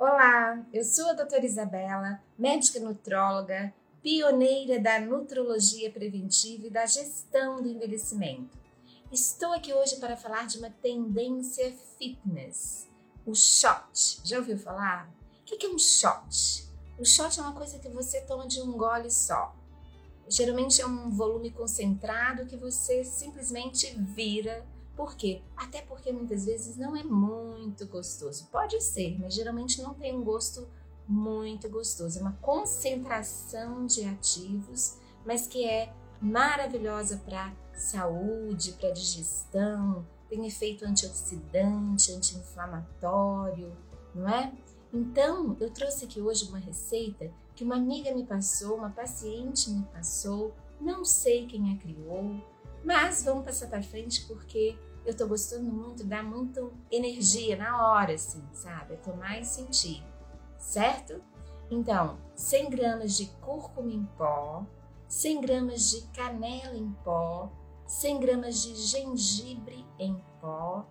Olá, eu sou a doutora Isabela, médica nutróloga, pioneira da nutrologia preventiva e da gestão do envelhecimento. Estou aqui hoje para falar de uma tendência fitness, o shot. Já ouviu falar? O que é um shot? O shot é uma coisa que você toma de um gole só. Geralmente é um volume concentrado que você simplesmente vira por quê? Até porque muitas vezes não é muito gostoso. Pode ser, mas geralmente não tem um gosto muito gostoso. É uma concentração de ativos, mas que é maravilhosa para saúde, para digestão, tem efeito antioxidante, anti-inflamatório, não é? Então, eu trouxe aqui hoje uma receita que uma amiga me passou, uma paciente me passou, não sei quem a criou, mas vamos passar para frente porque eu tô gostando muito, dá muito energia na hora, assim, sabe? É tomar e sentir, certo? Então, 100 gramas de cúrcuma em pó, 100 gramas de canela em pó, 100 gramas de gengibre em pó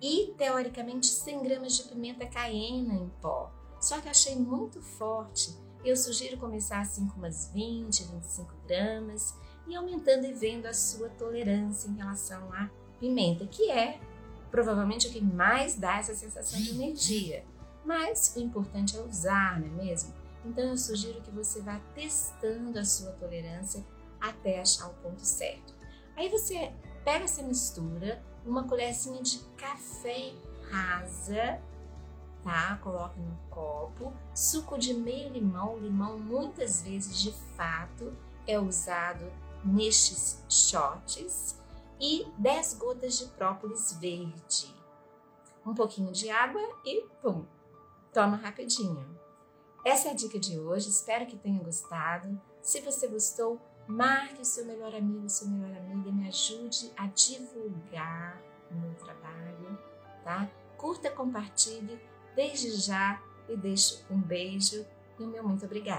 e, teoricamente, 100 gramas de pimenta caiena em pó. Só que achei muito forte. Eu sugiro começar assim com umas 20, 25 gramas e aumentando e vendo a sua tolerância em relação a pimenta, que é provavelmente o que mais dá essa sensação de energia. Mas o importante é usar, não é mesmo? Então eu sugiro que você vá testando a sua tolerância até achar o ponto certo. Aí você pega essa mistura, uma colherzinha de café rasa, tá? Coloca no copo, suco de meio limão, limão muitas vezes de fato é usado nestes shots e 10 gotas de própolis verde. Um pouquinho de água e pum, toma rapidinho. Essa é a dica de hoje, espero que tenha gostado. Se você gostou, marque o seu melhor amigo, sua melhor amiga, me ajude a divulgar o meu trabalho, tá? Curta, compartilhe desde já e deixo um beijo e o meu muito obrigada.